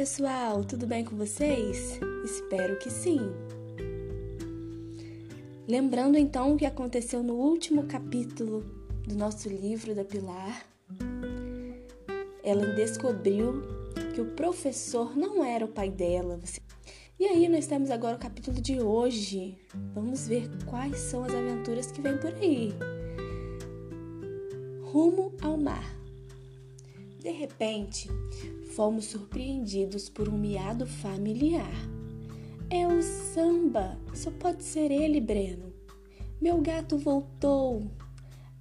pessoal, tudo bem com vocês? Espero que sim. Lembrando então o que aconteceu no último capítulo do nosso livro da Pilar, ela descobriu que o professor não era o pai dela. E aí nós temos agora o capítulo de hoje. Vamos ver quais são as aventuras que vêm por aí. Rumo ao mar. De repente, fomos surpreendidos por um miado familiar. É o samba! Só pode ser ele, Breno. Meu gato voltou!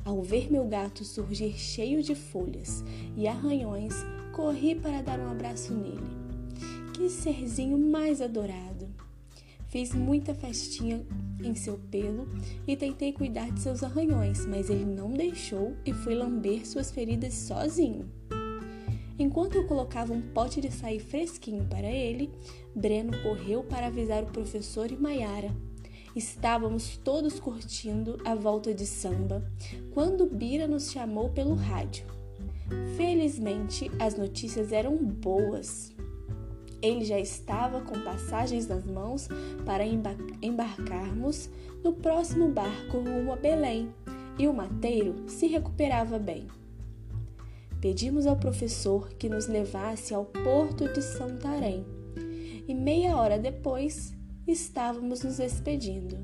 Ao ver meu gato surgir cheio de folhas e arranhões, corri para dar um abraço nele. Que serzinho mais adorado! Fiz muita festinha em seu pelo e tentei cuidar de seus arranhões, mas ele não deixou e foi lamber suas feridas sozinho. Enquanto eu colocava um pote de açaí fresquinho para ele, Breno correu para avisar o professor e Maiara. Estávamos todos curtindo a volta de samba quando Bira nos chamou pelo rádio. Felizmente, as notícias eram boas. Ele já estava com passagens nas mãos para embarcarmos no próximo barco rumo a Belém e o mateiro se recuperava bem pedimos ao professor que nos levasse ao porto de Santarém e meia hora depois estávamos nos despedindo.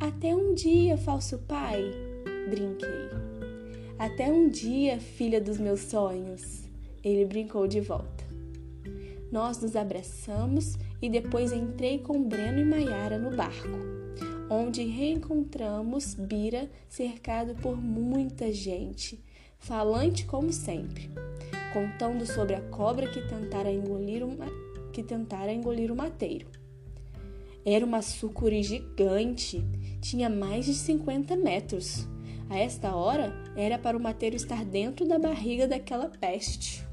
Até um dia, falso pai, brinquei. Até um dia, filha dos meus sonhos, ele brincou de volta. Nós nos abraçamos e depois entrei com Breno e Maiara no barco, onde reencontramos Bira cercado por muita gente falante como sempre, contando sobre a cobra que tentara engolir, uma, que tentara engolir o mateiro. Era uma sucuri gigante, tinha mais de 50 metros. A esta hora, era para o mateiro estar dentro da barriga daquela peste.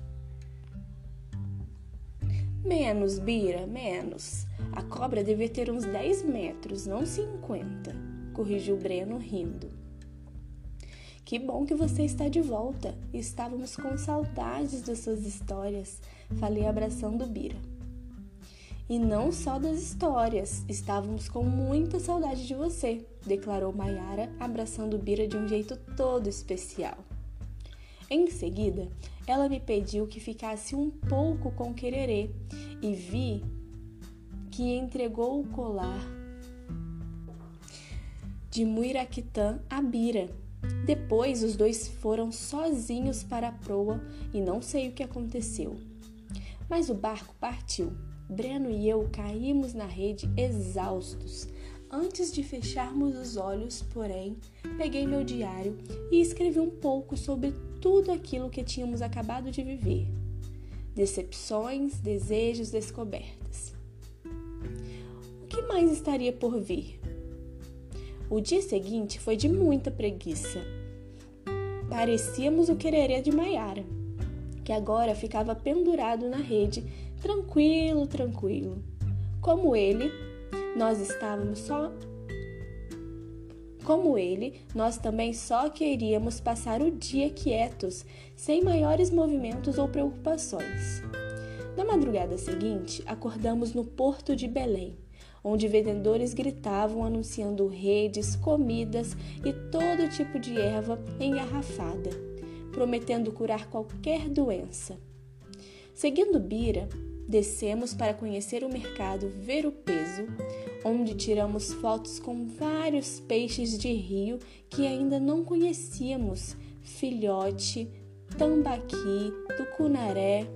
Menos, Bira, menos. A cobra devia ter uns 10 metros, não 50, corrigiu Breno rindo. Que bom que você está de volta. Estávamos com saudades das suas histórias, falei abraçando Bira. E não só das histórias, estávamos com muita saudade de você, declarou Maiara, abraçando Bira de um jeito todo especial. Em seguida, ela me pediu que ficasse um pouco com Quererê e vi que entregou o colar de Muiraquitã a Bira, depois os dois foram sozinhos para a proa e não sei o que aconteceu. Mas o barco partiu. Breno e eu caímos na rede exaustos. Antes de fecharmos os olhos, porém, peguei meu diário e escrevi um pouco sobre tudo aquilo que tínhamos acabado de viver. Decepções, desejos, descobertas. O que mais estaria por vir? O dia seguinte foi de muita preguiça. Parecíamos o quererê de Maiara, que agora ficava pendurado na rede, tranquilo, tranquilo. Como ele, nós estávamos só como ele, nós também só queríamos passar o dia quietos, sem maiores movimentos ou preocupações. Na madrugada seguinte, acordamos no porto de Belém onde vendedores gritavam anunciando redes, comidas e todo tipo de erva engarrafada, prometendo curar qualquer doença. Seguindo Bira, descemos para conhecer o mercado Ver o Peso, onde tiramos fotos com vários peixes de rio que ainda não conhecíamos: filhote, tambaqui, tucunaré.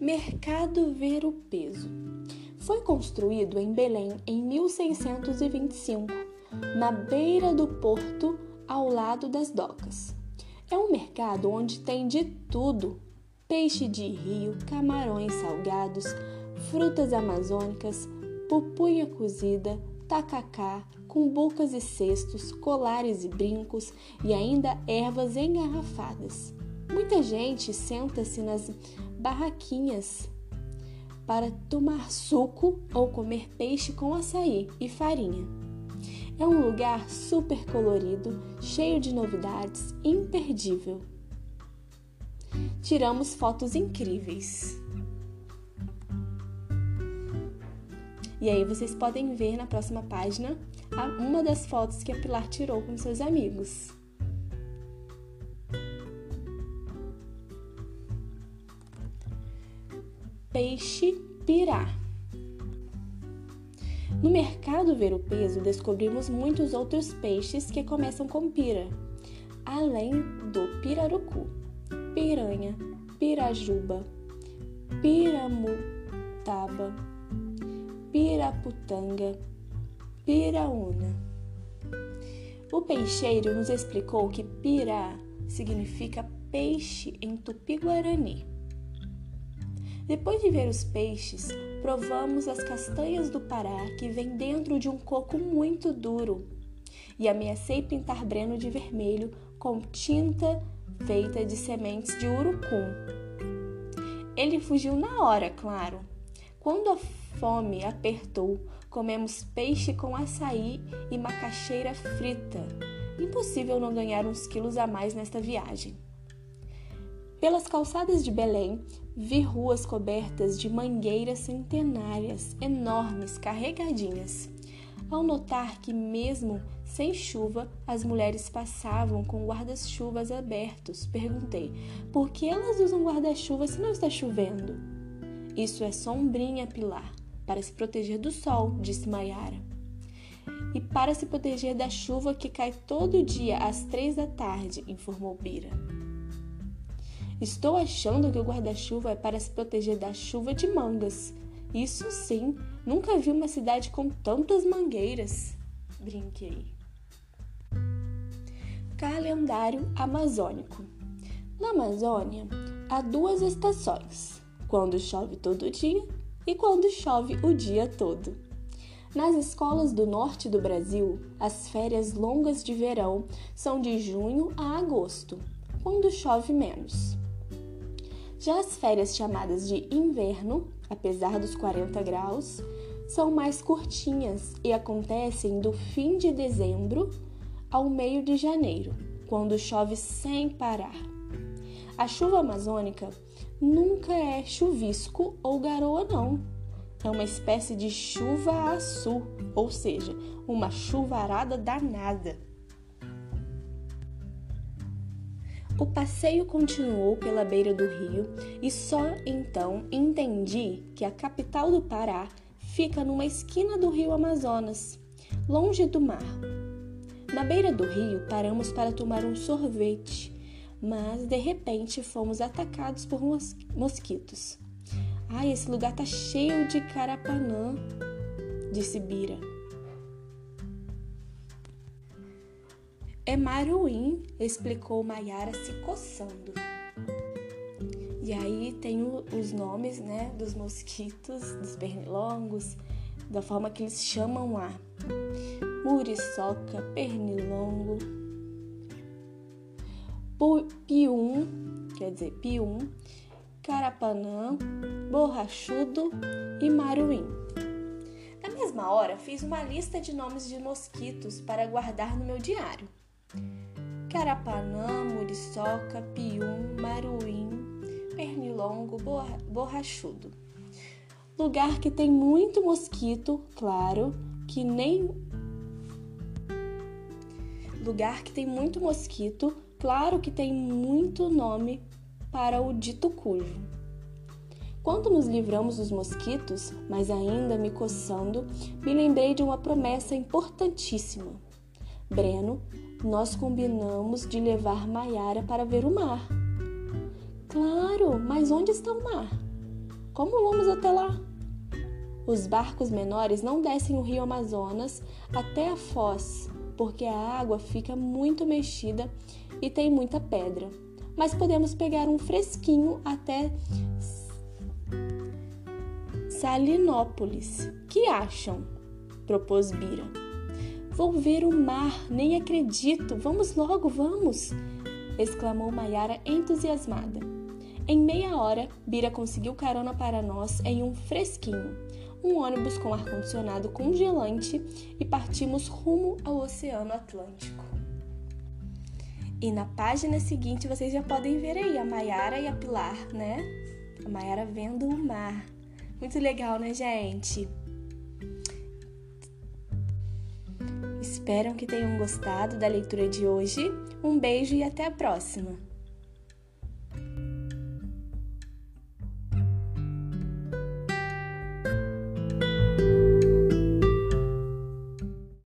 Mercado Ver o Peso foi construído em Belém em 1625, na beira do porto, ao lado das docas. É um mercado onde tem de tudo: peixe de rio, camarões salgados, frutas amazônicas, pupunha cozida, tacacá, cumbucas e cestos, colares e brincos e ainda ervas engarrafadas. Muita gente senta-se nas barraquinhas para tomar suco ou comer peixe com açaí e farinha. É um lugar super colorido, cheio de novidades, imperdível. tiramos fotos incríveis. E aí vocês podem ver na próxima página uma das fotos que a Pilar tirou com seus amigos. Peixe pirá. No mercado ver o peso, descobrimos muitos outros peixes que começam com pira, além do pirarucu, piranha, pirajuba, piramutaba, Piraputanga, Piraúna. O peixeiro nos explicou que pirá significa peixe em tupi-guarani. Depois de ver os peixes, provamos as castanhas do Pará que vêm dentro de um coco muito duro e ameacei pintar Breno de vermelho com tinta feita de sementes de urucum. Ele fugiu na hora, claro. Quando a fome apertou, comemos peixe com açaí e macaxeira frita. Impossível não ganhar uns quilos a mais nesta viagem. Pelas calçadas de Belém, vi ruas cobertas de mangueiras centenárias, enormes, carregadinhas. Ao notar que, mesmo sem chuva, as mulheres passavam com guarda-chuvas abertos, perguntei: por que elas usam guarda-chuva se não está chovendo? Isso é sombrinha, Pilar para se proteger do sol, disse Maiara. E para se proteger da chuva que cai todo dia às três da tarde, informou Bira. Estou achando que o guarda-chuva é para se proteger da chuva de mangas. Isso sim, nunca vi uma cidade com tantas mangueiras. Brinquei. Calendário amazônico. Na Amazônia, há duas estações: quando chove todo dia e quando chove o dia todo. Nas escolas do norte do Brasil, as férias longas de verão são de junho a agosto, quando chove menos. Já as férias chamadas de inverno, apesar dos 40 graus, são mais curtinhas e acontecem do fim de dezembro ao meio de janeiro, quando chove sem parar. A chuva amazônica nunca é chuvisco ou garoa, não. É uma espécie de chuva açu, ou seja, uma chuvarada danada. O passeio continuou pela beira do rio e só então entendi que a capital do Pará fica numa esquina do rio Amazonas, longe do mar. Na beira do rio, paramos para tomar um sorvete mas de repente fomos atacados por mosquitos. Ai, esse lugar tá cheio de carapanã, disse Bira. É maruim, explicou Maiara se coçando. E aí tem os nomes, né, dos mosquitos, dos pernilongos, da forma que eles chamam lá. Muriçoca, pernilongo, pium, quer dizer, pium, carapanã, borrachudo e maruim. Na mesma hora, fiz uma lista de nomes de mosquitos para guardar no meu diário. Carapanã, muriçoca, pium, maruim, pernilongo, borra, borrachudo. Lugar que tem muito mosquito, claro, que nem lugar que tem muito mosquito, Claro que tem muito nome para o dito cujo. Quando nos livramos dos mosquitos, mas ainda me coçando, me lembrei de uma promessa importantíssima. Breno, nós combinamos de levar Maiara para ver o mar. Claro, mas onde está o mar? Como vamos até lá? Os barcos menores não descem o rio Amazonas até a foz, porque a água fica muito mexida e tem muita pedra. Mas podemos pegar um fresquinho até Salinópolis. Que acham? propôs Bira. Vou ver o mar, nem acredito. Vamos logo, vamos! exclamou Maiara entusiasmada. Em meia hora, Bira conseguiu carona para nós em um fresquinho, um ônibus com ar-condicionado congelante e partimos rumo ao Oceano Atlântico. E na página seguinte vocês já podem ver aí a Maiara e a Pilar, né? A Maiara vendo o mar. Muito legal, né, gente? Espero que tenham gostado da leitura de hoje. Um beijo e até a próxima!